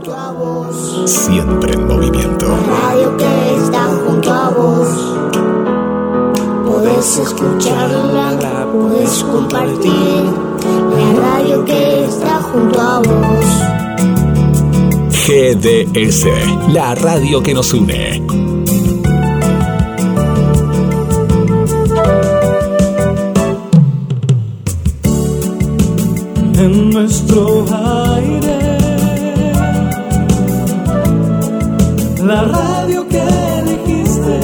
junto a vos. Siempre en movimiento. La radio que está junto a vos. Podés escucharla, podés compartir. La radio que está junto a vos. GDS, la radio que nos une. En nuestro la radio que elegiste.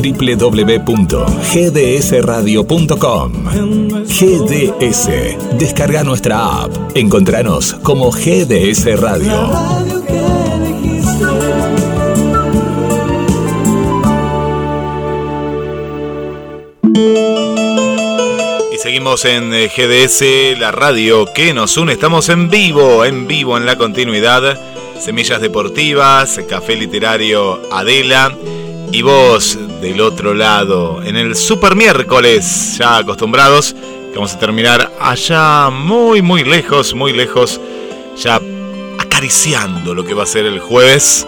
www.gdsradio.com GDS. Descarga nuestra app. Encontranos como GDS Radio. Y seguimos en eh, GDS, la radio que nos une. Estamos en vivo, en vivo en la continuidad. Semillas Deportivas, Café Literario Adela. Y vos del otro lado, en el Super Miércoles, ya acostumbrados, que vamos a terminar allá muy, muy lejos, muy lejos, ya acariciando lo que va a ser el jueves.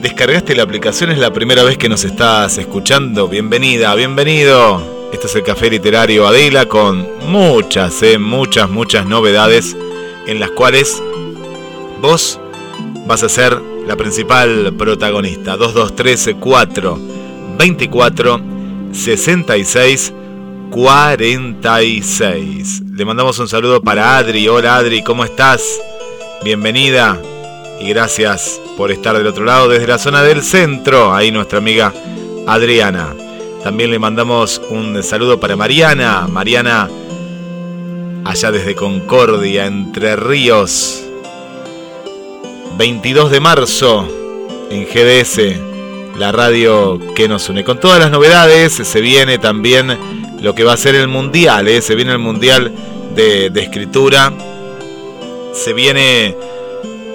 ¿Descargaste la aplicación? ¿Es la primera vez que nos estás escuchando? Bienvenida, bienvenido. Este es el Café Literario Adela con muchas, eh, muchas, muchas novedades en las cuales vos vas a ser la principal protagonista. 2234 24 66 46. Le mandamos un saludo para Adri. Hola Adri, ¿cómo estás? Bienvenida y gracias por estar del otro lado desde la zona del centro. Ahí nuestra amiga Adriana. También le mandamos un saludo para Mariana. Mariana, allá desde Concordia, Entre Ríos. 22 de marzo en GDS, la radio que nos une. Con todas las novedades, se viene también lo que va a ser el mundial. ¿eh? Se viene el mundial de, escritura. Se viene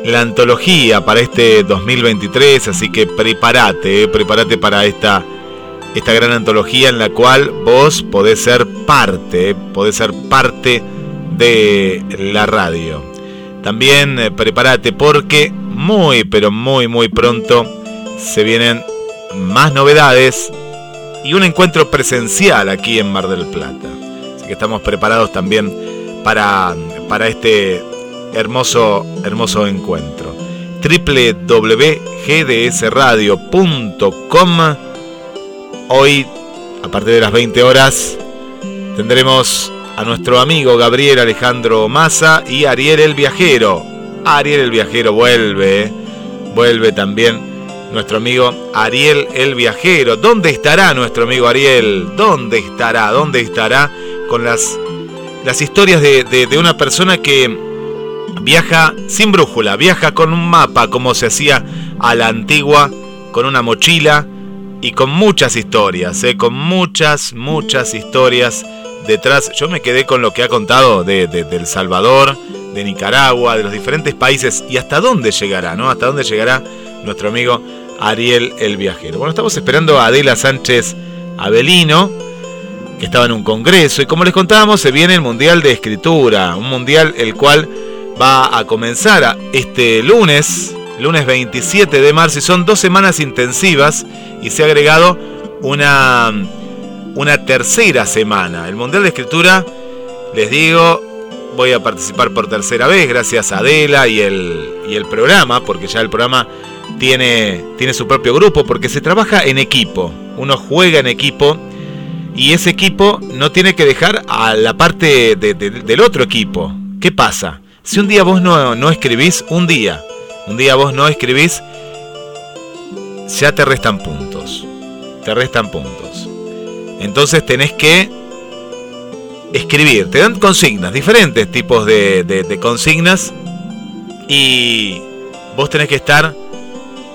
la antología para este 2023, así que prepárate, eh, prepárate para esta, esta gran antología en la cual vos podés ser parte, eh, podés ser parte de la radio. También eh, prepárate porque muy, pero muy, muy pronto se vienen más novedades y un encuentro presencial aquí en Mar del Plata. Así que estamos preparados también para, para este hermoso, hermoso encuentro. www.gdsradio.com Hoy, a partir de las 20 horas, tendremos a nuestro amigo Gabriel Alejandro Massa y Ariel el Viajero. Ariel el Viajero vuelve, ¿eh? vuelve también nuestro amigo Ariel el Viajero. ¿Dónde estará nuestro amigo Ariel? ¿Dónde estará? ¿Dónde estará con las, las historias de, de- una persona que viaja sin brújula, viaja con un mapa como se hacía a la antigua, con una mochila y con muchas historias, ¿eh? con muchas, muchas historias detrás. Yo me quedé con lo que ha contado de, El Salvador, de Nicaragua, de los diferentes países y hasta dónde llegará, ¿no? Hasta dónde llegará nuestro amigo Ariel el Viajero. Bueno, estamos esperando a Adela Sánchez Avelino, que estaba en un congreso, y como les contábamos, se viene el Mundial de Escritura, un mundial el cual va a comenzar este lunes, lunes 27 de marzo, y son dos semanas intensivas, y se ha agregado una, una tercera semana. El Mundial de Escritura, les digo, voy a participar por tercera vez, gracias a Adela y el, y el programa, porque ya el programa tiene, tiene su propio grupo, porque se trabaja en equipo, uno juega en equipo, y ese equipo no tiene que dejar a la parte de- de- del otro equipo. ¿Qué pasa? Si un día vos no, no escribís, un día, un día vos no escribís, ya te restan puntos. Te restan puntos. Entonces tenés que escribir. Te dan consignas, diferentes tipos de, de- de consignas. Y vos tenés que estar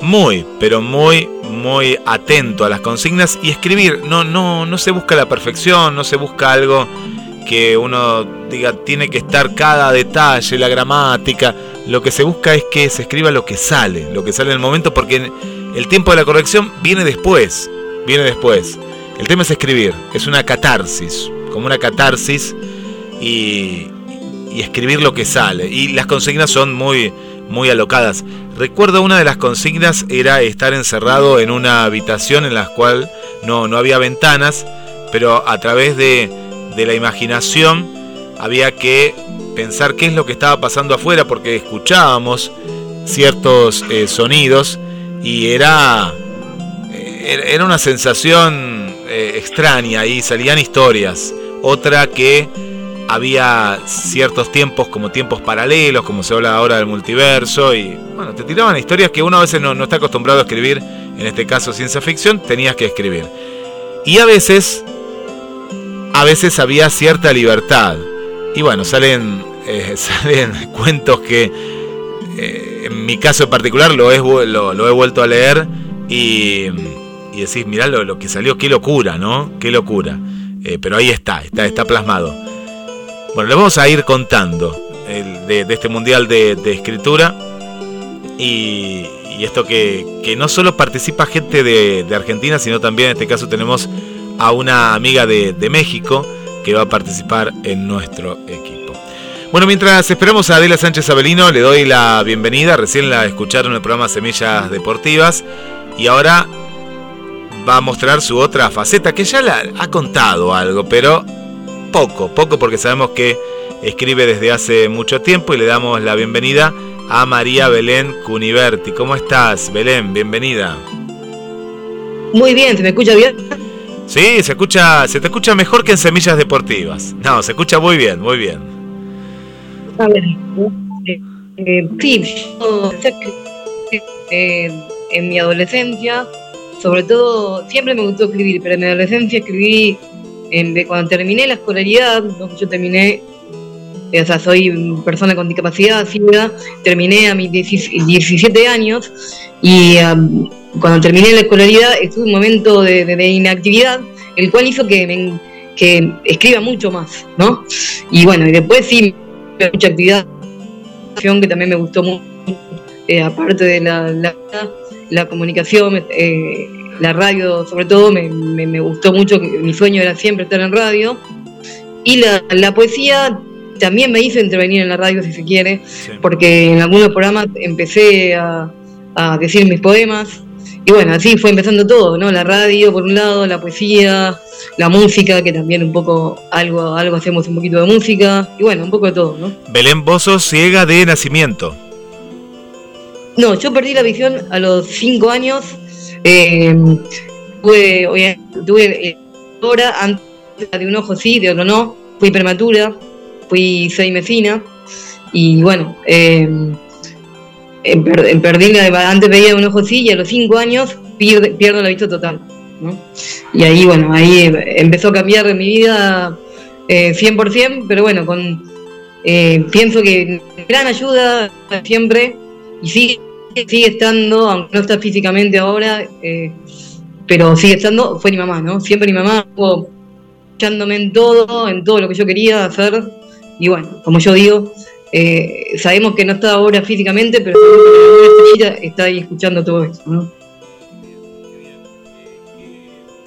muy, pero muy, muy atento a las consignas y escribir. No, no, no se busca la perfección, no se busca algo que uno diga tiene que estar cada detalle, la gramática. Lo que se busca es que se escriba lo que sale, lo que sale en el momento, porque el tiempo de la corrección viene después. Viene después. El tema es escribir, es una catarsis, como una catarsis. Y, escribir lo que sale. Y las consignas son muy, muy alocadas. Recuerdo una de las consignas era estar encerrado en una habitación en la cual no, no había ventanas, pero a través de, de la imaginación había que pensar qué es lo que estaba pasando afuera porque escuchábamos ciertos eh, sonidos y era, eh, era una sensación eh, extraña y salían historias. Otra que había ciertos tiempos como tiempos paralelos, como se habla ahora del multiverso, y bueno, te tiraban historias que uno a veces no, no está acostumbrado a escribir, en este caso ciencia ficción, tenías que escribir. Y a veces, a veces había cierta libertad. Y bueno, salen, eh, salen cuentos que eh, en mi caso en particular lo he, lo, he vuelto a leer y, y decís, mirá lo, que salió, qué locura, ¿no? Qué locura. Eh, pero ahí está, está, está plasmado. Bueno, le vamos a ir contando de, este mundial de, escritura y, esto que, que, no solo participa gente de, de, Argentina, sino también en este caso tenemos a una amiga de, de México que va a participar en nuestro equipo. Bueno, mientras esperamos a Adela Sánchez Abelino, le doy la bienvenida. Recién la escucharon en el programa Semillas Deportivas y ahora va a mostrar su otra faceta que ya la ha contado algo, pero poco, poco porque sabemos que escribe desde hace mucho tiempo y le damos la bienvenida a María Belén Cuniverti. ¿Cómo estás, Belén? Bienvenida. Muy bien, ¿se me escucha bien? Sí, se escucha, se te escucha mejor que en Semillas Deportivas. No, se escucha muy bien, muy bien. A ver, eh, eh, sí, yo, eh, en mi adolescencia, sobre todo, siempre me gustó escribir, pero en mi adolescencia escribí, en, cuando terminé la escolaridad, yo terminé, o sea, soy persona con discapacidad, ciega, terminé a mis 17 años y um, cuando terminé la escolaridad estuve un momento de, inactividad, el cual hizo que, me, que escriba mucho más, ¿no? Y bueno, y después sí mucha actividad que también me gustó mucho, eh, aparte de la, la, la comunicación, eh, la radio sobre todo, me, me, me, gustó mucho, mi sueño era siempre estar en radio, y la, la, poesía también me hizo intervenir en la radio, si se quiere, sí. porque en algunos programas empecé a, a decir mis poemas, y bueno, así fue empezando todo, ¿no? La radio por un lado, la poesía, la música, que también un poco algo, algo hacemos un poquito de música, y bueno, un poco de todo, ¿no? Belén, vos sos ciega de nacimiento. No, yo perdí la visión a los 5 años. Eh, tuve, tuve ahora antes de un ojo sí, de otro no. Fui prematura, fui seis mesina. Y bueno, eh, perdí la, antes veía un ojo sí y a los 5 años pierdo, la vista total. ¿no? Y ahí, bueno, ahí empezó a cambiar mi vida eh, 100%, pero bueno, con eh, pienso que gran ayuda siempre y sigue, sigue estando, aunque no está físicamente ahora, eh, pero sigue estando, fue mi mamá, ¿no? Siempre mi mamá estuvo echándome en todo, en todo lo que yo quería hacer, y bueno, como yo digo, eh, sabemos que no está ahora físicamente, pero está ahí escuchando todo esto, ¿no?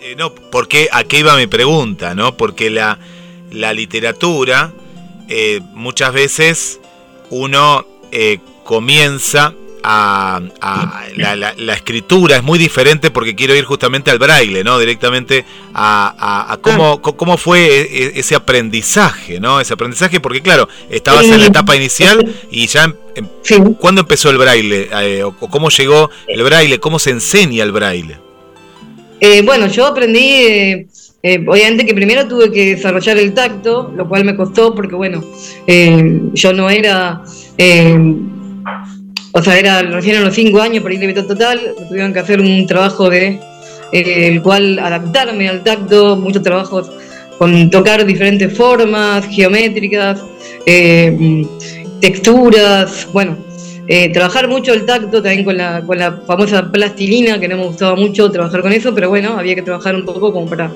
Eh, no, porque aquí iba mi pregunta, ¿no? Porque la, la literatura, eh, muchas veces uno comienza a, a la, la, la, escritura, es muy diferente porque quiero ir justamente al braille, ¿no? Directamente a, a, a cómo, cómo fue ese aprendizaje, ¿no? Ese aprendizaje, porque claro, estabas en la etapa inicial y ya, em, sí. ¿cuándo empezó el braille? Eh, o cómo llegó el braille? ¿Cómo se enseña el braille? Eh, bueno, yo aprendí, eh, eh, obviamente que primero tuve que desarrollar el tacto, lo cual me costó porque, bueno, eh, yo no era, eh, o sea, era recién a los cinco años ir de total, tuvieron que hacer un trabajo de el cual adaptarme al tacto, muchos trabajos con tocar diferentes formas geométricas, texturas, bueno, eh, trabajar mucho el tacto también con la, con la famosa plastilina, que no me gustaba mucho trabajar con eso, pero bueno, había que trabajar un poco como para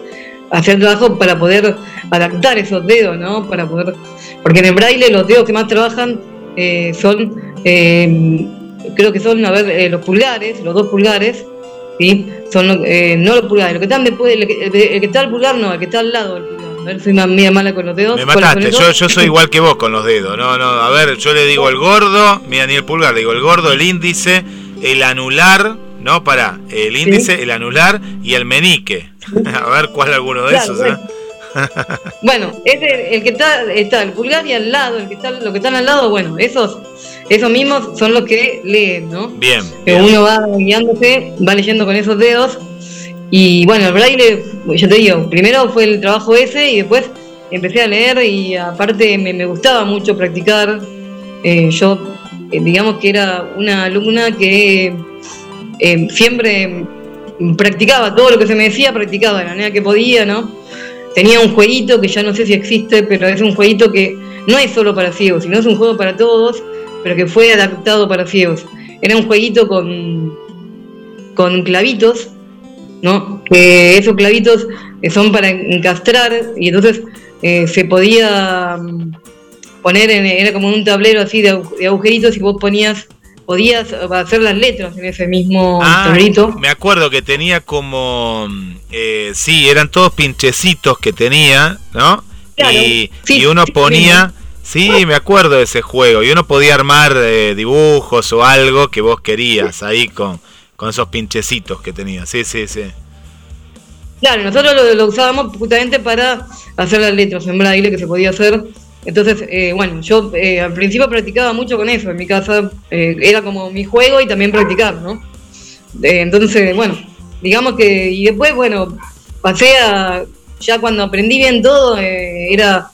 hacer trabajo para poder adaptar esos dedos, ¿no? Para poder, porque en el braille los dedos que más trabajan eh, son, eh, creo que son, a ver, eh, los pulgares, los dos pulgares, ¿sí? Son, eh, no los pulgares, los que están después, el que, el que, está al pulgar no, el que está al lado del pulgar, A ver, soy más mala con los dedos. Me ¿Cuáles son mataste, yo, yo soy igual que vos con los dedos. No, no, a ver, yo le digo el gordo, mira ni el pulgar, le digo el gordo, el índice, el anular, no, para, el índice, el anular y el menique. A ver cuál alguno de Claro, esos. ¿eh? Bueno, ese, el que está, está el pulgar y al lado, el que está, lo que están al lado, bueno, esos, esos mismos son los que leen, ¿no? Bien. Que bien. uno va guiándose, va leyendo con esos dedos. Y bueno, el braille, yo te digo, primero fue el trabajo ese y después empecé a leer y aparte me, me gustaba mucho practicar. Eh, yo, eh, digamos que era una alumna que eh, siempre practicaba todo lo que se me decía, practicaba de la manera que podía, ¿no? Tenía un jueguito que ya no sé si existe, pero es un jueguito que no es solo para ciegos, sino es un juego para todos, pero que fue adaptado para ciegos. Era un jueguito con, con clavitos, ¿no? Que esos clavitos eh, son para encastrar y entonces eh, se podía mm, poner en, era como un tablero así de, agu- de agujeritos y vos ponías, podías hacer las letras en ese mismo Ah, tablerito. me acuerdo que tenía como. eh, sí, eran todos pinchecitos que tenía, ¿no? Claro, y, sí, y uno ponía. Sí, me acuerdo de ese juego. Y uno podía armar eh, dibujos o algo que vos querías ahí con, con esos pinchecitos que tenía. Sí, sí, sí. Claro, nosotros lo, lo usábamos justamente para hacer las letras en braille que se podía hacer. Entonces, eh, bueno, yo eh, al principio practicaba mucho con eso en mi casa. eh, era como mi juego y también practicar, ¿no? Eh, entonces, bueno, digamos que. Y después, bueno, pasé a. Ya cuando aprendí bien todo, eh, era.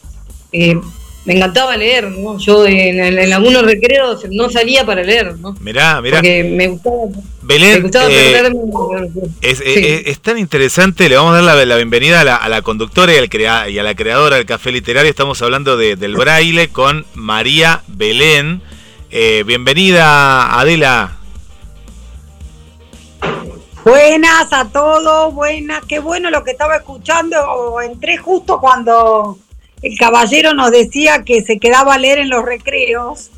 Eh, me encantaba leer, ¿no? Yo en, en- en algunos recreos no salía para leer, ¿no? Mirá, mirá. Porque me gustaba, me Belén, gustaba eh, perderme. Es, Sí. es- es tan interesante, le vamos a dar la, la bienvenida a la, a la conductora y, al crea- y a la creadora del Café Literario. Estamos hablando de- del braille con María Belén. Eh, bienvenida, Adela. Buenas a todos, buenas, qué bueno lo que estaba escuchando. Entré justo cuando el caballero nos decía que se quedaba a leer en los recreos.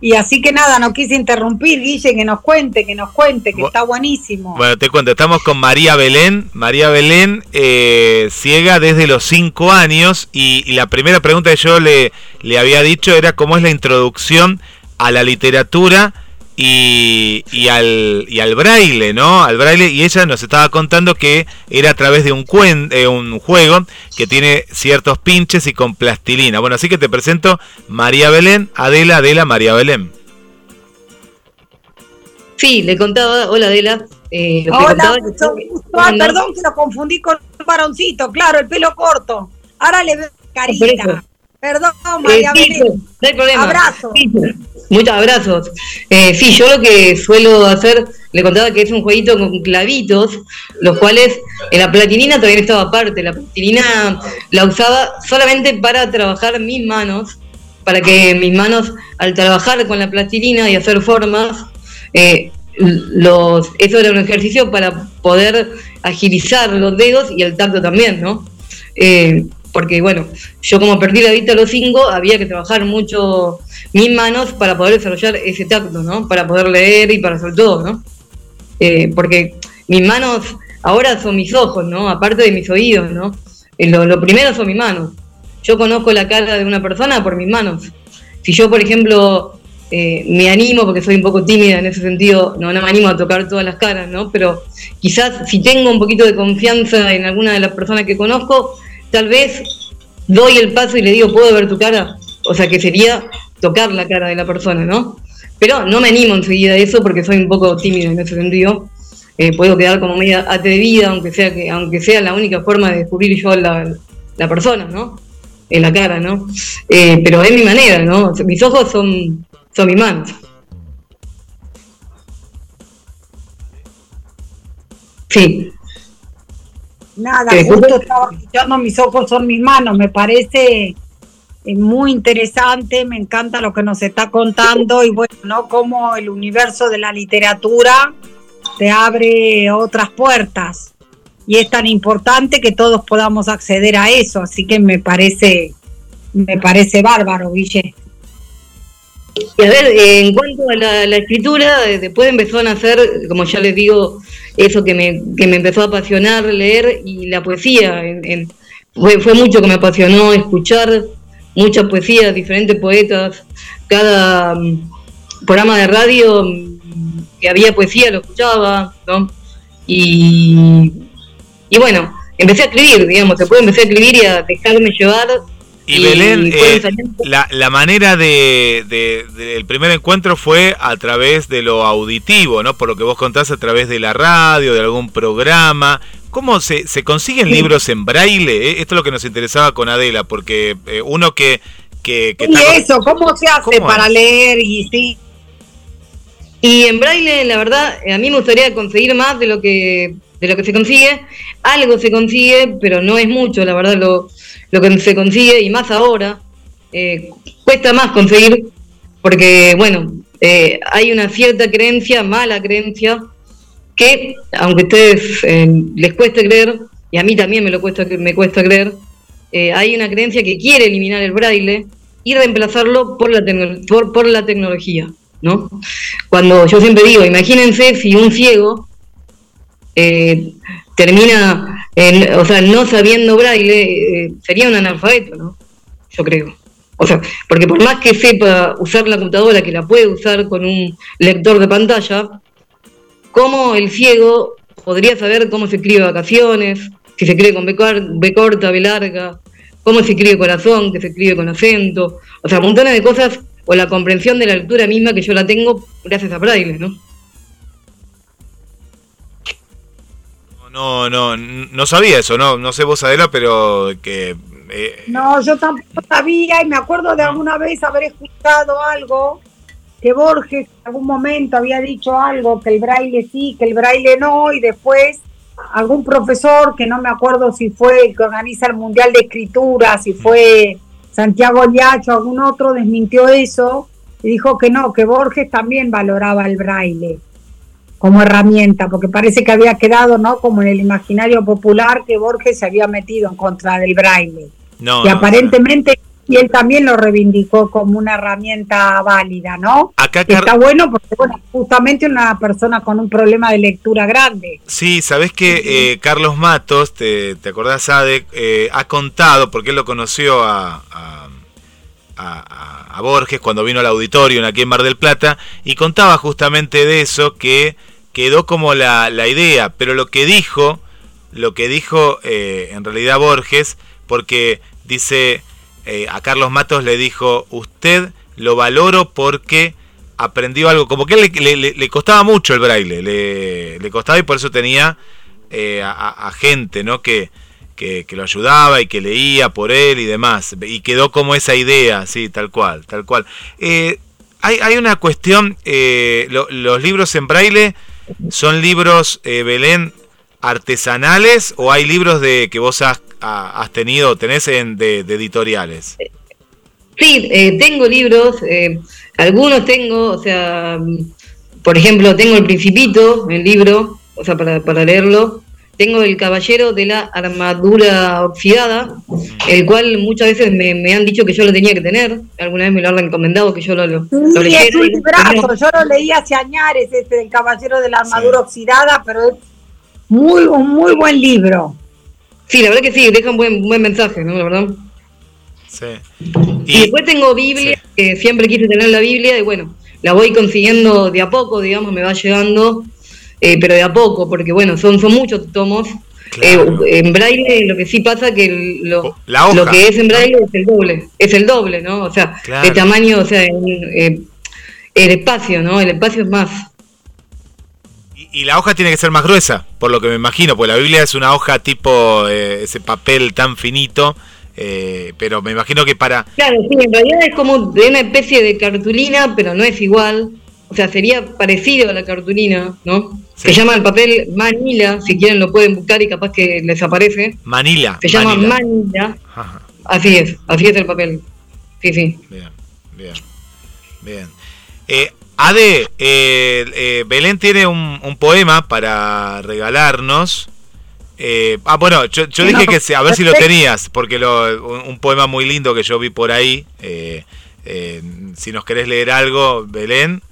Y así que nada, no quise interrumpir, Guille, que nos cuente, que nos cuente, que Bu- está buenísimo. Bueno, te cuento, estamos con María Belén. María Belén, eh, ciega desde los 5 años. Y, y la primera pregunta que yo le, le había dicho era cómo es la introducción a la literatura y, y al, y al braille, ¿no? Al braille. Y ella nos estaba contando que era a través de un, cuen- eh, un juego que tiene ciertos pinches y con plastilina. Bueno, así que te presento María Belén, Adela, Adela, María Belén. Sí, le contaba, hola Adela. eh, le Hola, que perdón que lo confundí con un varoncito, claro, el pelo corto. Ahora le veo carita. Perdón, Eh, María sí, Belén. no hay problema. Abrazo. Muchos abrazos. Eh, sí, yo lo que suelo hacer, le contaba que es un jueguito con clavitos, los cuales en la platinina todavía estaba aparte. La platinina la usaba solamente para trabajar mis manos, para que mis manos, al trabajar con la plastilina y hacer formas, eh, los, eso era un ejercicio para poder agilizar los dedos y el tacto también, ¿no? Eh, porque bueno, yo como perdí la vista a los cinco, había que trabajar mucho mis manos para poder desarrollar ese tacto, ¿no? Para poder leer y para hacer todo, ¿no? Eh, porque mis manos ahora son mis ojos, ¿no? Aparte de mis oídos, ¿no? Eh, lo, primero son mis manos. Yo conozco la cara de una persona por mis manos. Si yo, por ejemplo, eh, me animo, porque soy un poco tímida en ese sentido, no, no me animo a tocar todas las caras, ¿no? Pero quizás si tengo un poquito de confianza en alguna de las personas que conozco, tal vez doy el paso y le digo, ¿puedo ver tu cara? O sea, que sería tocar la cara de la persona, ¿no? Pero no me animo enseguida a eso porque soy un poco tímida en ese sentido. Eh, puedo quedar como media atrevida, aunque sea que, aunque sea la única forma de descubrir yo la, la persona, ¿no? En la cara, ¿no? Eh, pero es mi manera, ¿no? Mis ojos son, son mis manos. Sí, Nada, justo estaba escuchando mis ojos son mis manos, me parece eh, muy interesante, me encanta lo que nos está contando y bueno, ¿no? Cómo el universo de la literatura te abre otras puertas y es tan importante que todos podamos acceder a eso, así que me parece, me parece bárbaro, Guille. Y a ver, eh, en cuanto a la, escritura, eh, después empezó a nacer, como ya les digo, eso que me, que me empezó a apasionar leer y la poesía. Fue, fue mucho que me apasionó escuchar mucha poesía, diferentes poetas, cada mm, programa de radio mm, que había poesía lo escuchaba, ¿no? Y, y bueno, empecé a escribir, digamos, puede empecé a escribir y a dejarme llevar y, Belén, eh, la, la, manera de, del primer encuentro fue a través de lo auditivo, ¿no? Por lo que vos contás, a través de la radio, de algún programa. ¿Cómo se, se consiguen libros en braille? Eh, esto es lo que nos interesaba con Adela, porque eh, uno que... que, y eso, ¿cómo se hace para leer? Y sí. Y en braille, la verdad, a mí me gustaría conseguir más de lo que de lo que se consigue. Algo se consigue, pero no es mucho, la verdad, lo, lo que se consigue, y más ahora, eh, cuesta más conseguir, porque, bueno, eh, hay una cierta creencia, mala creencia, que, aunque a ustedes eh, les cueste creer, y a mí también me, lo cuesta, me cuesta creer, hay una creencia que quiere eliminar el braille y reemplazarlo por la, por, por la tecnología, ¿no? Cuando yo siempre digo, imagínense si un ciego termina o sea, no sabiendo braille, eh, sería un analfabeto, ¿no? Yo creo. O sea, porque por más que sepa usar la computadora, que la puede usar con un lector de pantalla, ¿cómo el ciego podría saber cómo se escribe vacaciones, si se escribe con B, corta, B larga, cómo se escribe corazón, que se escribe con acento? O sea, montones de cosas, o la comprensión de la lectura misma que yo la tengo gracias a braille, ¿no? No, no, no sabía eso, no, no sé vos Adela, pero que... Eh, no, yo tampoco sabía y me acuerdo de alguna vez haber escuchado algo que Borges en algún momento había dicho algo, que el braille sí, que el braille no, y después algún profesor, que no me acuerdo si fue el que organiza el Mundial de Escritura, si fue Santiago Liacho, algún otro, desmintió eso y dijo que no, que Borges también valoraba el braille como herramienta, porque parece que había quedado, ¿no? Como en el imaginario popular que Borges se había metido en contra del braille. No, y aparentemente y él también lo reivindicó como una herramienta válida, ¿no? Acá está bueno porque bueno, justamente una persona con un problema de lectura grande. Sí, sabes que eh, Carlos Matos, te, te acordás, Ade, eh, ha contado, porque él lo conoció a, a, a, a Borges cuando vino al auditorio aquí en Mar del Plata, y contaba justamente de eso que quedó como la, la idea, pero lo que dijo, lo que dijo eh, en realidad Borges, porque dice, eh, a Carlos Matos le dijo, usted lo valoro porque aprendió algo, como que le, le, costaba mucho el braille, le, le, costaba y por eso tenía eh, a, gente ¿no? Que, que, lo ayudaba y que leía por él y demás, y quedó como esa idea, sí, tal cual, tal cual. hay, hay una cuestión, los libros en braille ¿Son libros, eh, Belén, artesanales o hay libros de que vos has, tenido, tenés en, de, editoriales? Sí, eh, tengo libros, eh, algunos tengo, o sea, por ejemplo, tengo El Principito, el libro, o sea, para, para leerlo, tengo el Caballero de la Armadura Oxidada, el cual muchas veces me, han dicho que yo lo tenía que tener. Alguna vez me lo han recomendado que yo lo, lo, sí, Es un librazo, yo lo leí hace años, este del Caballero de la Armadura Oxidada, pero es muy, un muy buen libro. Sí, la verdad que sí, deja un buen, buen mensaje, ¿no? La verdad. Sí. Y, después tengo Biblia, que siempre quise tener la Biblia, y bueno, la voy consiguiendo de a poco, digamos, me va llegando eh, pero de a poco, porque bueno, son, son muchos tomos. Eh, en braille lo que sí pasa que lo, oh, lo que es en braille es el doble, es el doble, ¿no? O sea, de tamaño, o sea, eh, el espacio, ¿no? El espacio es más. Y, la hoja tiene que ser más gruesa, por lo que me imagino, porque la Biblia es una hoja tipo ese papel tan finito, pero me imagino que para... Claro, sí, en realidad es como de una especie de cartulina, pero no es igual. O sea, sería parecido a la cartulina, ¿no? Se llama el papel Manila, si quieren lo pueden buscar y capaz que les aparece. Manila. Se llama Manila. Así es, así es el papel. Sí, sí. Bien, bien, bien. Eh, Ade, eh, eh, Belén tiene un, poema para regalarnos. ah, bueno, yo, dije que a ver si lo tenías, porque lo, un, poema muy lindo que yo vi por ahí. si nos querés leer algo, Belén.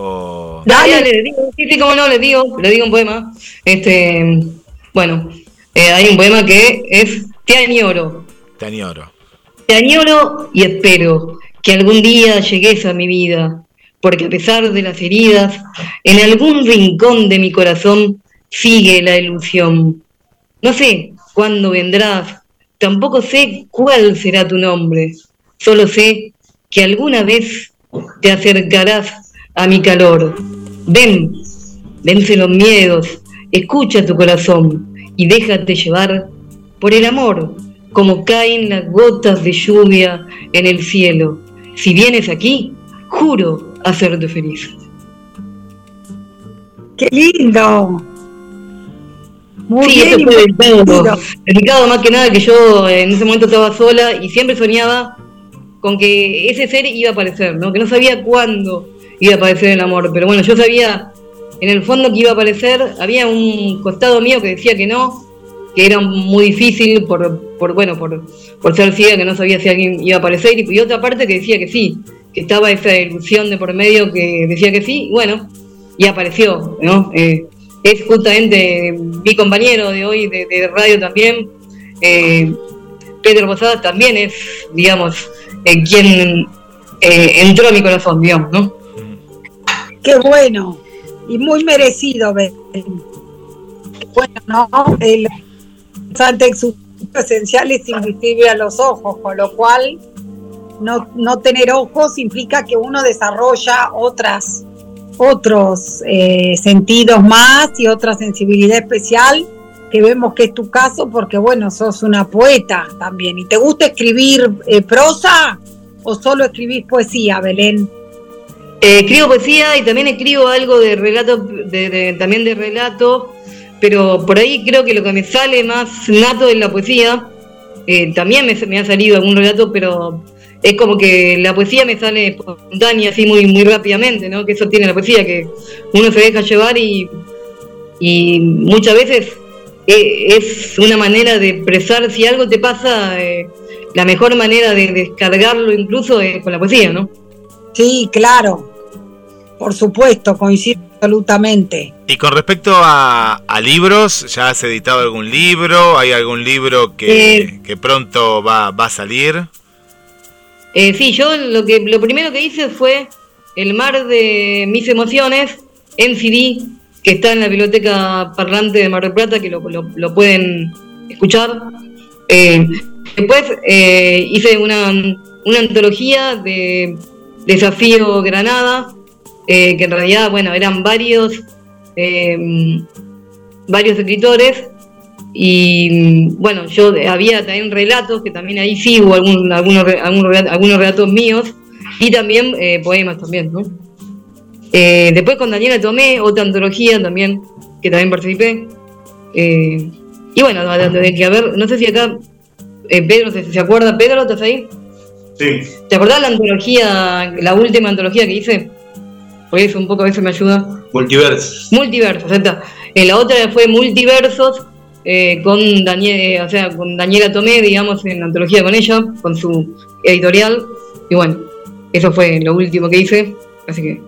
O... Dale, le digo, sí, sí, como no, le digo, le digo un poema. Este, bueno, eh, hay un poema que es Te añoro. Te añoro. Te añoro y espero que algún día llegues a mi vida, porque a pesar de las heridas, en algún rincón de mi corazón sigue la ilusión. No sé cuándo vendrás, tampoco sé cuál será tu nombre, solo sé que alguna vez te acercarás a mi calor. Ven, vence los miedos, escucha tu corazón y déjate llevar por el amor, como caen las gotas de lluvia en el cielo. Si vienes aquí, juro hacerte feliz. ¡Qué lindo! Muy sí, bien, fue dedicado, dedicado más que nada que yo en ese momento estaba sola y siempre soñaba con que ese ser iba a aparecer, ¿no? Que no sabía cuándo iba a aparecer el amor, pero bueno, yo sabía en el fondo que iba a aparecer, había un costado mío que decía que no, que era muy difícil por, por bueno, por, por ser ciega, que no sabía si alguien iba a aparecer, y, otra parte que decía que sí, que estaba esa ilusión de por medio que decía que sí, bueno, y apareció, ¿no? Eh, es justamente mi compañero de hoy de, radio también, eh, Pedro Posadas también es, digamos, eh, quien entró a mi corazón, digamos, ¿no? Qué bueno y muy merecido. Bueno, ¿no? El esencial es invisible a los ojos, con lo cual no, no tener ojos implica que uno desarrolla otras otros eh, sentidos más y otra sensibilidad especial que vemos que es tu caso porque bueno sos una poeta también y te gusta escribir eh, prosa o solo escribís poesía Belén eh, escribo poesía y también escribo algo de relato, de, también de relato, pero por ahí creo que lo que me sale más nato es la poesía. Eh, también me, ha salido algún relato, pero es como que la poesía me sale espontánea, así muy, muy rápidamente, ¿no? Que eso tiene la poesía, que uno se deja llevar y, y muchas veces eh, es una manera de expresar, si algo te pasa, la mejor manera de descargarlo incluso es con la poesía, ¿no? Sí, claro. Por supuesto, coincido absolutamente. Y con respecto a, libros, ¿ya has editado algún libro? ¿Hay algún libro que, eh, pronto va, a salir? Eh, sí, yo lo, que, lo primero que hice fue El mar de mis emociones en CD, que está en la biblioteca parlante de Mar del Plata, que lo, pueden escuchar. Eh, después eh, hice una, una antología de Desafío Granada, eh, que en realidad, bueno, eran varios, em, varios escritores y bueno, yo había también relatos, que también ahí sigo algún, algunos, algunos, relatos míos y también eh, poemas también, ¿no? Eh, después con Daniela tomé otra antología también, que también participé. y bueno, de que a ver, no sé si acá Pedro se, se acuerda, Pedro, ¿estás ahí? ¿Te acordás la antología, la última antología que hice? Por eso un poco a veces me ayuda. Multiversos. Multiversos, está. Eh, la otra fue Multiversos eh, con, Daniel, eh, o sea, con Daniela Tomé, digamos, en la antología con ella, con su editorial. Y bueno, eso fue lo último que hice. Así que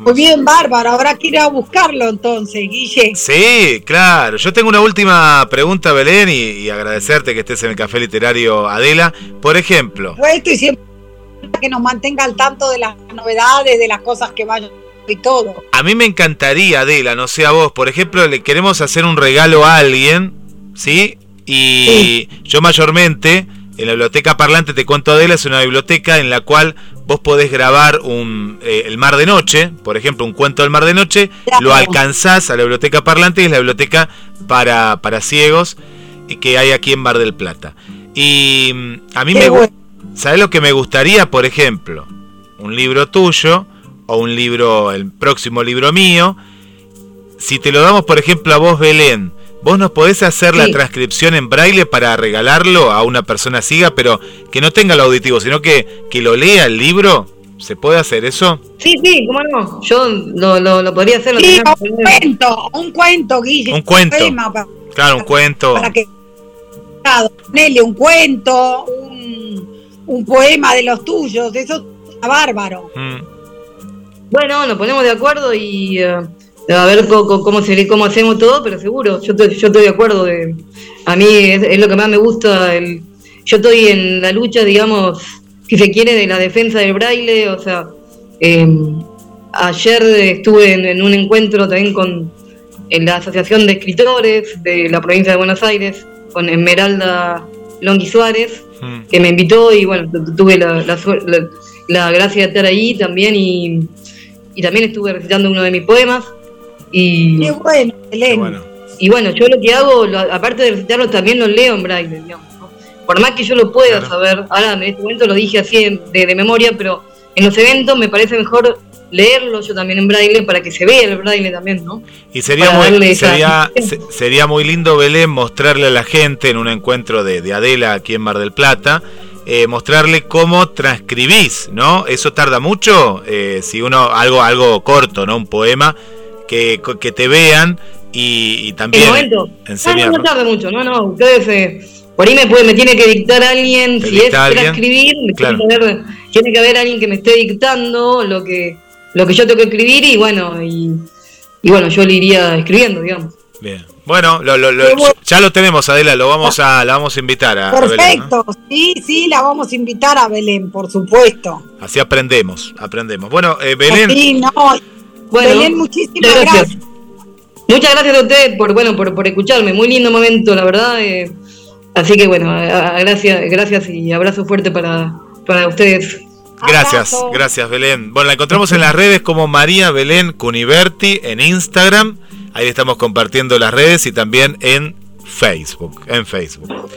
Muy bien, bárbaro. Habrá que ir a buscarlo entonces, Guille. Sí, claro. Yo tengo una última pregunta, Belén, y, agradecerte que estés en el Café Literario Adela. Por ejemplo. Pues estoy siempre que nos mantenga al tanto de las novedades, de las cosas que vayan y todo. A mí me encantaría, Adela, no sé a vos, por ejemplo, le queremos hacer un regalo a alguien, ¿sí? Y yo mayormente en la biblioteca parlante, te cuento Adela, es una biblioteca en la cual vos podés grabar un, eh, el mar de noche, por ejemplo, un cuento del mar de noche, lo alcanzás a la biblioteca parlante y es la biblioteca para, para ciegos que hay aquí en Mar del Plata. Y mm, a mí me gusta, ¿sabés lo que me gustaría, por ejemplo? Un libro tuyo o un libro, el próximo libro mío. Si te lo damos, por ejemplo, a vos, Belén, ¿Vos nos podés hacer la transcripción en braille para regalarlo a una persona ciega, pero que no tenga el auditivo, sino que, que lo lea el libro? ¿Se puede hacer eso? Sí, sí, cómo no. Yo lo, lo, podría hacer. sí, un cuento, un cuento, Guille. Un cuento. claro, un cuento. Para que. Ponele un cuento, un, un, poema de los tuyos, eso está bárbaro. Mm. Bueno, nos ponemos de acuerdo y. Eh, a ver cómo, cómo, cómo hacemos todo, pero seguro, yo estoy, yo estoy de acuerdo. De, a mí es, lo que más me gusta. El, yo estoy en la lucha, digamos, si se quiere, de la defensa del braille. O sea, em, ayer estuve en, un encuentro también con la Asociación de Escritores de la provincia de Buenos Aires, con Esmeralda Longhi Suárez, mm. que me invitó y bueno, tuve la, la, gracia de estar ahí también y, y también estuve recitando uno de mis poemas. Y, Qué bueno. Y bueno, yo lo que hago, aparte de recitarlo, también lo leo en braille, digamos. Por más que yo lo pueda saber, ahora en este momento lo dije así de, memoria, pero en los eventos me parece mejor leerlo yo también en braille para que se vea el braille también, ¿no? Y sería, muy, sería, sería muy lindo, Belén, mostrarle a la gente en un encuentro de, de Adela aquí en Mar del Plata, eh, mostrarle cómo transcribís, ¿no? Eso tarda mucho, eh, si uno, algo, algo corto, ¿no? Un poema, que, que te vean y, también enseñar. No, no tarda mucho, no, no, ustedes, eh, por ahí me, puede, me tiene que dictar alguien, si es para escribir, tiene, que haber, tiene que haber alguien que me esté dictando lo que, lo que yo tengo que escribir y bueno, y, y bueno, yo le iría escribiendo, digamos. Bien. Bueno, lo, lo, ya lo tenemos, Adela, lo vamos a, la vamos a invitar a, Perfecto, sí, sí, la vamos a invitar a Belén, por supuesto. Así aprendemos, aprendemos. Bueno, eh, Belén. Sí, no, Belén, muchísimas gracias. Muchas gracias a usted por, bueno, por, por escucharme. Muy lindo momento, la verdad. Eh, así que bueno, gracias, gracias y abrazo fuerte para, para ustedes. Gracias, gracias Belén. Bueno, la encontramos en las redes como María Belén Cuniverti en Instagram. Ahí estamos compartiendo las redes y también en Facebook, en Facebook.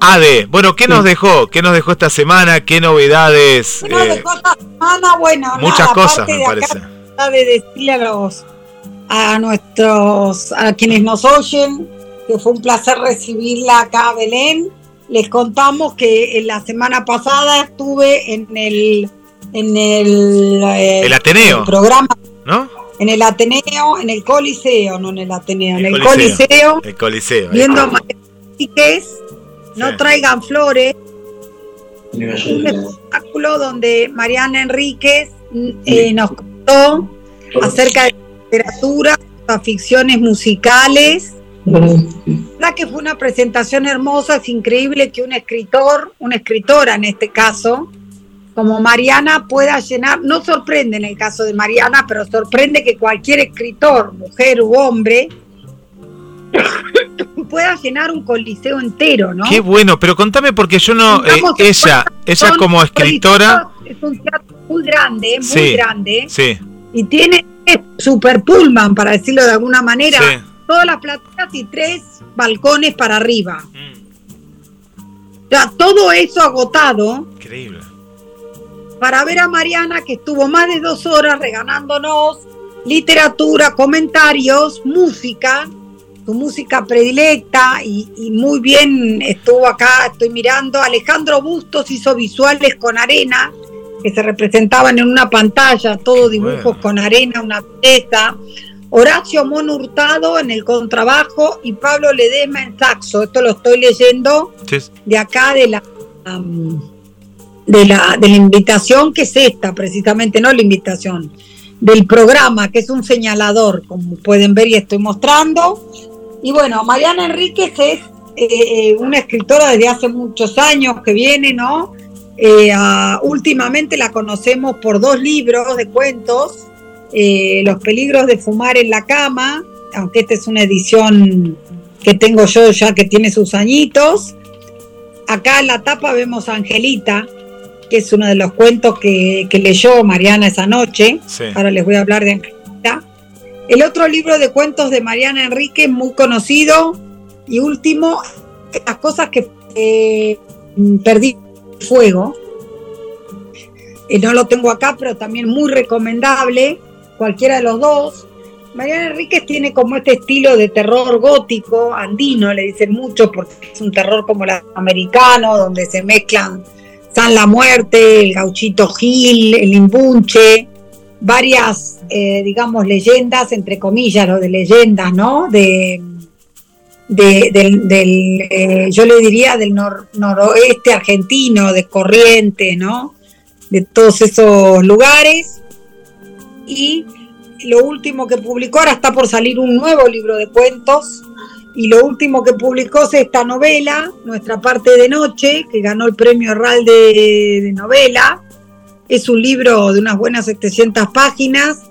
Ade, bueno, ¿qué nos dejó? ¿Qué nos dejó esta semana? ¿Qué novedades? ¿Qué nos eh, dejó esta semana? Bueno, muchas cosas, me parece. de decirle a los a nuestros, a quienes nos oyen, que fue un placer recibirla acá a Belén. Les contamos que en la semana pasada estuve en el en el, eh, el Ateneo programa, ¿no? En el Ateneo, en el Coliseo, no en el Ateneo, en el Coliseo, el Coliseo, viendo a no traigan flores, un espectáculo donde Mariana Enríquez eh, nos contó acerca de literatura, ficciones musicales. La que fue una presentación hermosa, es increíble que un escritor, una escritora en este caso, como Mariana pueda llenar, no sorprende en el caso de Mariana, pero sorprende que cualquier escritor, mujer u hombre, pueda llenar un coliseo entero, ¿no? Qué bueno, pero contame porque yo no, eh, ella, ella como escritora... Es un teatro muy grande, muy grande. Sí. Y tiene super pullman, para decirlo de alguna manera, todas las plateas y tres balcones para arriba. Mm. Ya, todo eso agotado. Increíble. Para ver a Mariana que estuvo más de dos horas regalándonos literatura, comentarios, música, su música predilecta y, y, muy bien estuvo acá, estoy mirando, Alejandro Bustos hizo visuales con arena, que se representaban en una pantalla, todos dibujos con arena, una pieza. Horacio Mon Hurtado en el contrabajo y Pablo Ledesma en saxo. Esto lo estoy leyendo de acá de la, de la de la invitación que es esta, precisamente, no la invitación, del programa, que es un señalador, como pueden ver y estoy mostrando. Y bueno, Mariana Enríquez es eh, eh, una escritora desde hace muchos años que viene, ¿no? Eh, últimamente la conocemos por dos libros de cuentos, eh, Los peligros de fumar en la cama, aunque esta es una edición que tengo yo ya que tiene sus añitos. Acá en la tapa vemos a Angelita, que es uno de los cuentos que, leyó Mariana esa noche. Ahora les voy a hablar de Angelita. El otro libro de cuentos de Mariana Enrique, muy conocido. Y último, las cosas que eh, perdí Fuego. Eh, no lo tengo acá, pero también muy recomendable, cualquiera de los dos. Mariana Enríquez tiene como este estilo de terror gótico, andino, le dicen mucho, porque es un terror como el americano, donde se mezclan San la Muerte, el gauchito Gil, el imbunche, varias, eh, digamos, leyendas, entre comillas, lo de leyendas, ¿no? De, del, eh, yo le diría, del noroeste argentino, de Corriente, ¿no? De todos esos lugares. Y lo último que publicó, ahora está por salir un nuevo libro de cuentos, y lo último que publicó es esta novela, Nuestra parte de noche, que ganó el premio RAL de, de novela. Es un libro de unas buenas 700 páginas,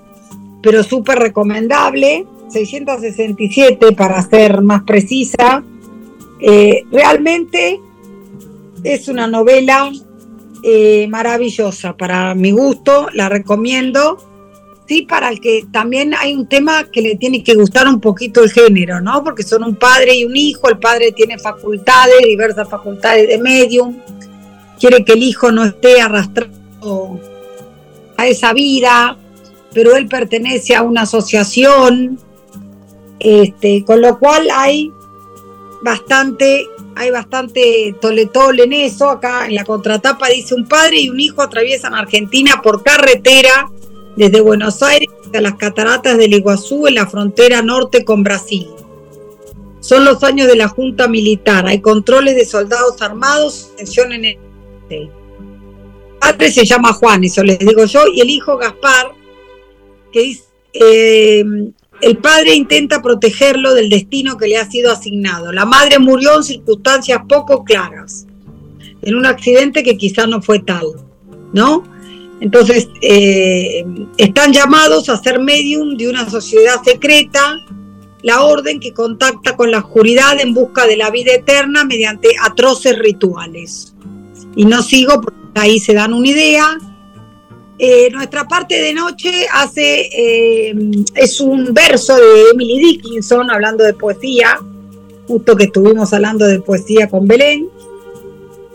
pero súper recomendable, 667 para ser más precisa. Eh, realmente es una novela eh, maravillosa para mi gusto, la recomiendo. Sí, para el que también hay un tema que le tiene que gustar un poquito el género, ¿no? Porque son un padre y un hijo, el padre tiene facultades, diversas facultades de medium, quiere que el hijo no esté arrastrado a esa vida, pero él pertenece a una asociación, este, con lo cual hay bastante, hay bastante tole tole en eso. Acá en la contratapa dice un padre y un hijo atraviesan Argentina por carretera desde Buenos Aires hasta las cataratas del Iguazú en la frontera norte con Brasil. Son los años de la Junta Militar, hay controles de soldados armados, tensión en el... Padre se llama Juan, eso les digo yo, y el hijo Gaspar, que dice, eh, el padre intenta protegerlo del destino que le ha sido asignado. La madre murió en circunstancias poco claras, en un accidente que quizás no fue tal, ¿no? Entonces, eh, están llamados a ser medium de una sociedad secreta, la orden que contacta con la oscuridad en busca de la vida eterna mediante atroces rituales. Y no sigo porque ahí se dan una idea. Eh, nuestra parte de noche hace eh, es un verso de Emily Dickinson hablando de poesía, justo que estuvimos hablando de poesía con Belén.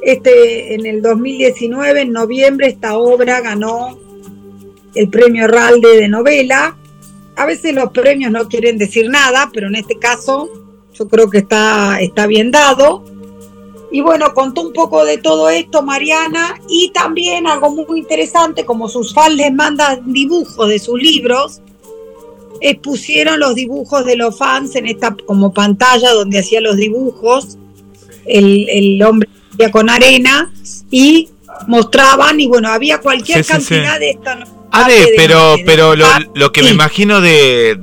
Este, en el 2019, en noviembre, esta obra ganó el premio Ralde de novela. A veces los premios no quieren decir nada, pero en este caso yo creo que está, está bien dado. Y bueno, contó un poco de todo esto Mariana y también algo muy interesante, como sus fans les mandan dibujos de sus libros, expusieron los dibujos de los fans en esta como pantalla donde hacía los dibujos, el, el hombre con arena y mostraban y bueno, había cualquier Sí, sí, sí. cantidad de esta... Ale, de- pero, de- pero lo, ah, lo que me imagino de,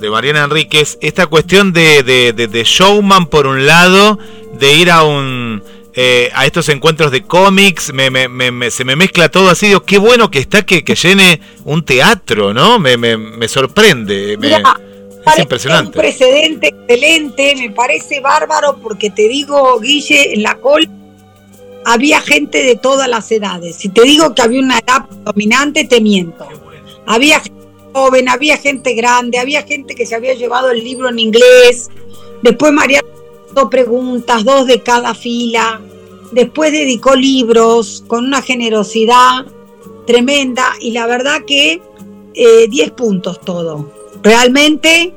de, Mariana Enríquez, esta cuestión de- de showman por un lado, de ir a un eh, a estos encuentros de cómics, me, me- me- me- se me mezcla todo así, digo, qué bueno que está que, que llene un teatro, ¿no? Me, me, me sorprende, me- Mirá, es impresionante. Un precedente excelente, me parece bárbaro porque te digo, Guille, en la col había gente de todas las edades. Si te digo que había una edad dominante, te miento. Había gente joven, había gente grande, había gente que se había llevado el libro en inglés. Después María dos preguntas, dos de cada fila. Después dedicó libros con una generosidad tremenda y la verdad que eh, 10 puntos todo. Realmente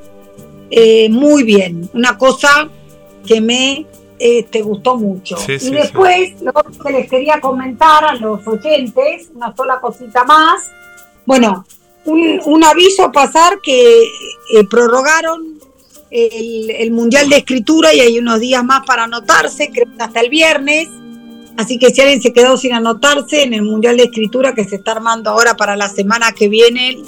eh, muy bien. Una cosa que me eh, te gustó mucho. Sí, sí, y después, lo que les quería comentar a los oyentes, una sola cosita más. Bueno, un, un aviso a pasar que eh, prorrogaron el, Mundial de Escritura y hay unos días más para anotarse, creo que hasta el viernes. Así que si alguien se quedó sin anotarse en el Mundial de Escritura que se está armando ahora para la semana que viene,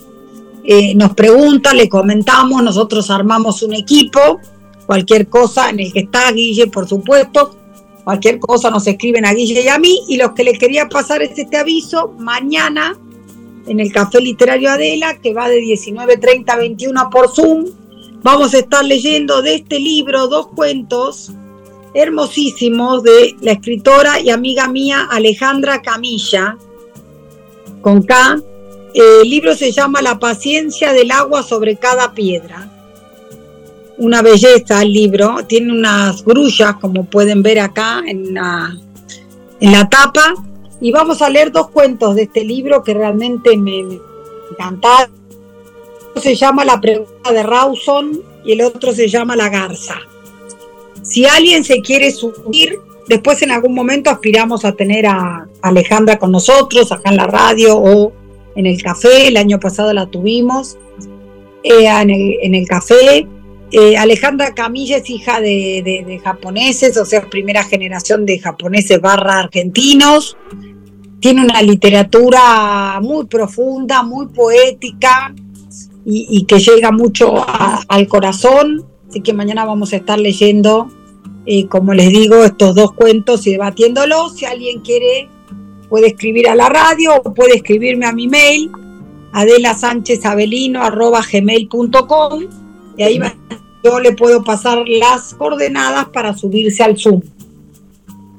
eh, nos pregunta, le comentamos, nosotros armamos un equipo, cualquier cosa en el que está Guille, por supuesto, cualquier cosa nos escriben a Guille y a mí, y los que les quería pasar es este aviso, mañana en el Café Literario Adela, que va de 19.30 a 21 por Zoom, vamos a estar leyendo de este libro dos cuentos hermosísimos de la escritora y amiga mía Alejandra Camilla, con K. El libro se llama La paciencia del agua sobre cada piedra. Una belleza el libro, tiene unas grullas como pueden ver acá en la, en la tapa. Y vamos a leer dos cuentos de este libro que realmente me, me encantaron. Se llama La pregunta de Rawson y el otro se llama La garza. Si alguien se quiere subir, después en algún momento aspiramos a tener a Alejandra con nosotros, acá en la radio o en el café. El año pasado la tuvimos eh, en, el, café. Eh, Alejandra Camilla es hija de, de, de, japoneses, o sea, primera generación de japoneses barra argentinos. Tiene una literatura muy profunda, muy poética. Y, que llega mucho al corazón. Así que mañana vamos a estar leyendo, eh, como les digo, estos dos cuentos y debatiéndolos. Si alguien quiere, puede escribir a la radio o puede escribirme a mi mail, gmail.com y ahí yo le puedo pasar las coordenadas para subirse al Zoom.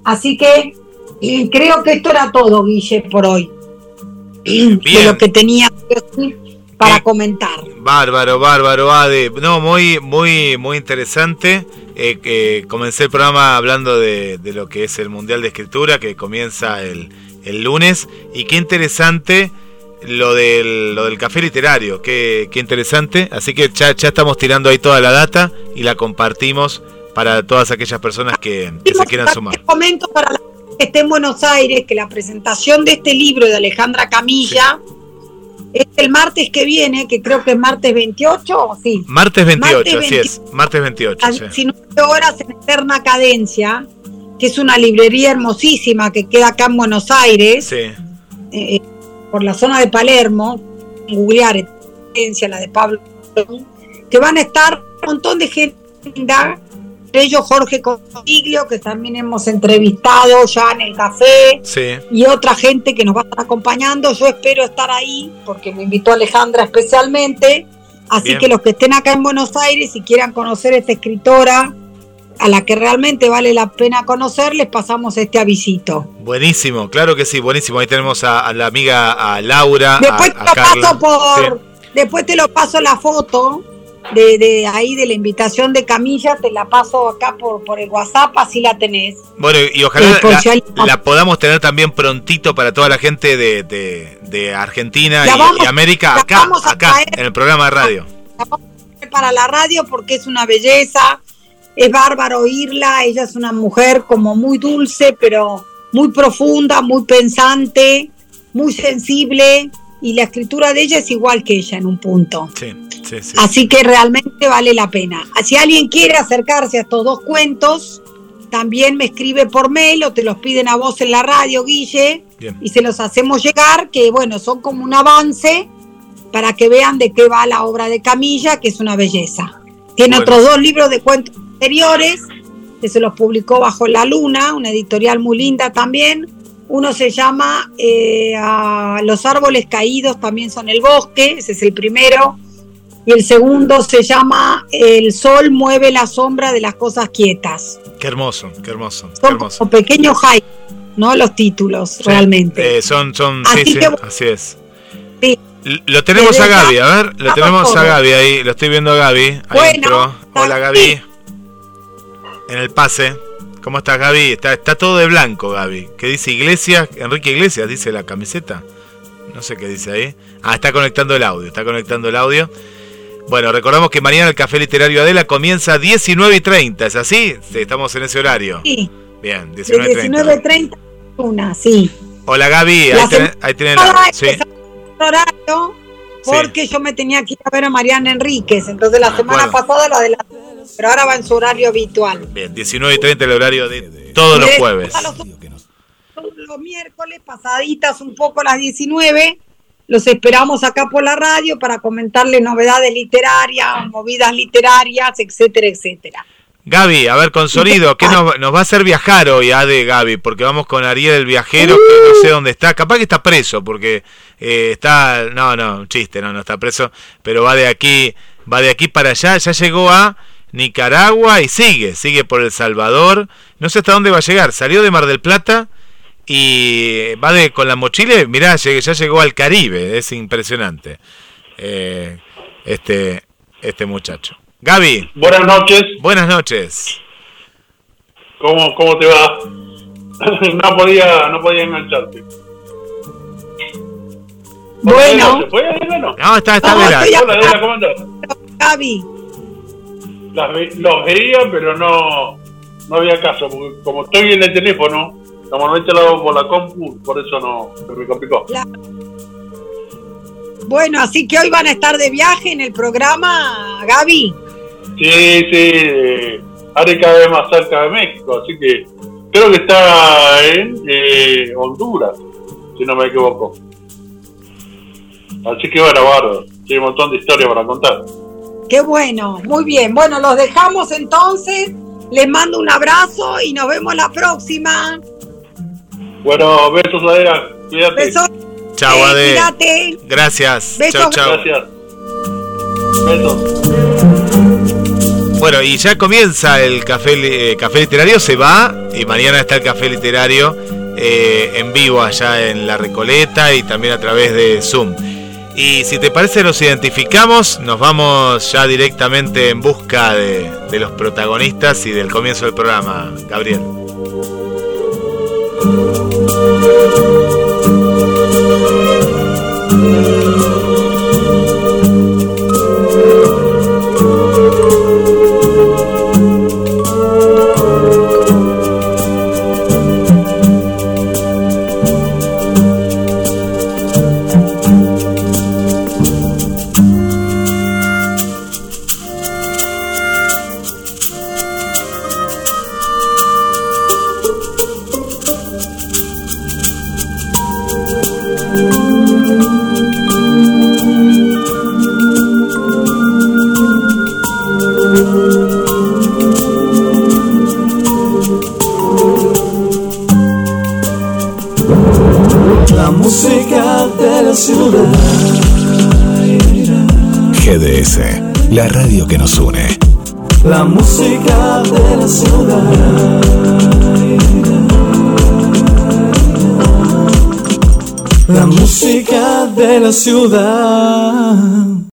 Así que creo que esto era todo, Guille, por hoy. De lo que tenía para comentar. Bárbaro, bárbaro, Ade. No, muy, muy, muy interesante. Eh, comencé el programa hablando de, lo que es el Mundial de Escritura, que comienza el, el lunes. Y qué interesante lo del, lo del café literario, qué, qué interesante. Así que ya, ya, estamos tirando ahí toda la data y la compartimos para todas aquellas personas que, se quieran sumar. Comento para la que esté en Buenos Aires que la presentación de este libro de Alejandra Camilla es el martes que viene, que creo que es martes 28, sí. Martes 28, así es. Martes 28. A 19 horas en Eterna Cadencia, que es una librería hermosísima que queda acá en Buenos Aires. Sí. Eh, por la zona de Palermo, googlear Cadencia, la de Pablo, que van a estar un montón de gente entre ellos Jorge Consiglio, que también hemos entrevistado ya en el café, y otra gente que nos va a estar acompañando. Yo espero estar ahí, porque me invitó Alejandra especialmente. Así que los que estén acá en Buenos Aires y quieran conocer a esta escritora, a la que realmente vale la pena conocer, les pasamos este avisito. Buenísimo, claro que sí, buenísimo. Ahí tenemos a, la amiga a Laura. Después te lo paso por. Después te lo paso la foto de, de, ahí de la invitación de Camilla, te la paso acá por, por el WhatsApp, así la tenés. Bueno, y ojalá eh, la, podamos tener también prontito para toda la gente de, de, Argentina y, América acá, acá, en el programa de radio. para la radio porque es una belleza, es bárbaro oírla, ella es una mujer como muy dulce, pero muy profunda, muy pensante, muy sensible, y la escritura de ella es igual que ella en un punto. Sí. Así que realmente vale la pena. Si alguien quiere acercarse a estos dos cuentos, también me escribe por mail o te los piden a vos en la radio, Guille, y se los hacemos llegar, que bueno, son como un avance para que vean de qué va la obra de Camilla, que es una belleza. Tiene otros dos libros de cuentos anteriores, que se los publicó bajo la luna, una editorial muy linda también. Uno se llama eh, Los árboles caídos también son el bosque, ese es el primero y el segundo se llama El sol mueve la sombra de las cosas quietas. Qué hermoso, qué hermoso. Son hermoso. como pequeños hype, ¿no? Los títulos, realmente. Eh, son, son, así sí, sí, así es. Lo tenemos a Gaby, a ver, lo tenemos a Gaby ahí, lo estoy viendo a Gaby. bueno, Hola Gaby. En el pase. ¿Cómo estás Gaby? Está, está todo de blanco Gaby. ¿Qué dice Iglesias? Enrique Iglesias dice la camiseta. No sé qué dice ahí. Ah, está conectando el audio, está conectando el audio. Bueno, recordamos que mañana el Café Literario Adela comienza a 19 y 30, ¿es así? Sí, estamos en ese horario. Sí. Bien, 19 y 30. 19 y 30, una, sí. Hola Gaby, ahí, ahí tenés la... Sí. horario porque yo me tenía que ir a ver a Mariana Enríquez, entonces la ah, semana pasada la de la... Pero ahora va en su horario habitual. Bien, 19 y 30 el horario de todos los jueves. Los, los miércoles, pasaditas un poco las 19 los esperamos acá por la radio para comentarles novedades literarias, movidas literarias, etcétera, etcétera. Gaby, a ver, con sonido, ¿qué nos, va a hacer viajar hoy, Ade, Gaby? Porque vamos con Ariel el viajero, que no sé dónde está. Capaz que está preso, porque eh, está... No, no, un chiste, no, no está preso. Pero va de aquí, va de aquí para allá. Ya llegó a Nicaragua y sigue, sigue por El Salvador. No sé hasta dónde va a llegar. Salió de Mar del Plata y va de con la mochila, mirá, ya llegó al Caribe, es impresionante. Eh, este, este muchacho. Gaby. Buenas noches. Buenas noches. ¿Cómo, cómo te va? no podía, no podía engancharte. Bueno. No, está, está no, Hola, ¿cómo andás? Gaby. Los veía, pero no, no había caso, porque como estoy en el teléfono, Normalmente lo hago por la compu, por eso no me complicó. Bueno, así que hoy van a estar de viaje en el programa, Gaby. Sí, sí, haré cada vez más cerca de México, así que creo que está en eh, Honduras, si no me equivoco. Así que bueno, bárbaro. Tiene un montón de historia para contar. Qué bueno, muy bien. Bueno, los dejamos entonces. Les mando un abrazo y nos vemos la próxima. Bueno, besos Adela, cuídate. Besos. Chao, Eh, Ade. cuídate. Gracias. Besos. Chao, chao. Gracias. Besos. Bueno, y ya comienza el café, eh, café literario, se va y mañana está el café literario eh, en vivo allá en La Recoleta y también a través de Zoom. Y si te parece nos identificamos, nos vamos ya directamente en busca de, de los protagonistas y del comienzo del programa, Gabriel. Que nos une. La música de la ciudad. La música de la ciudad.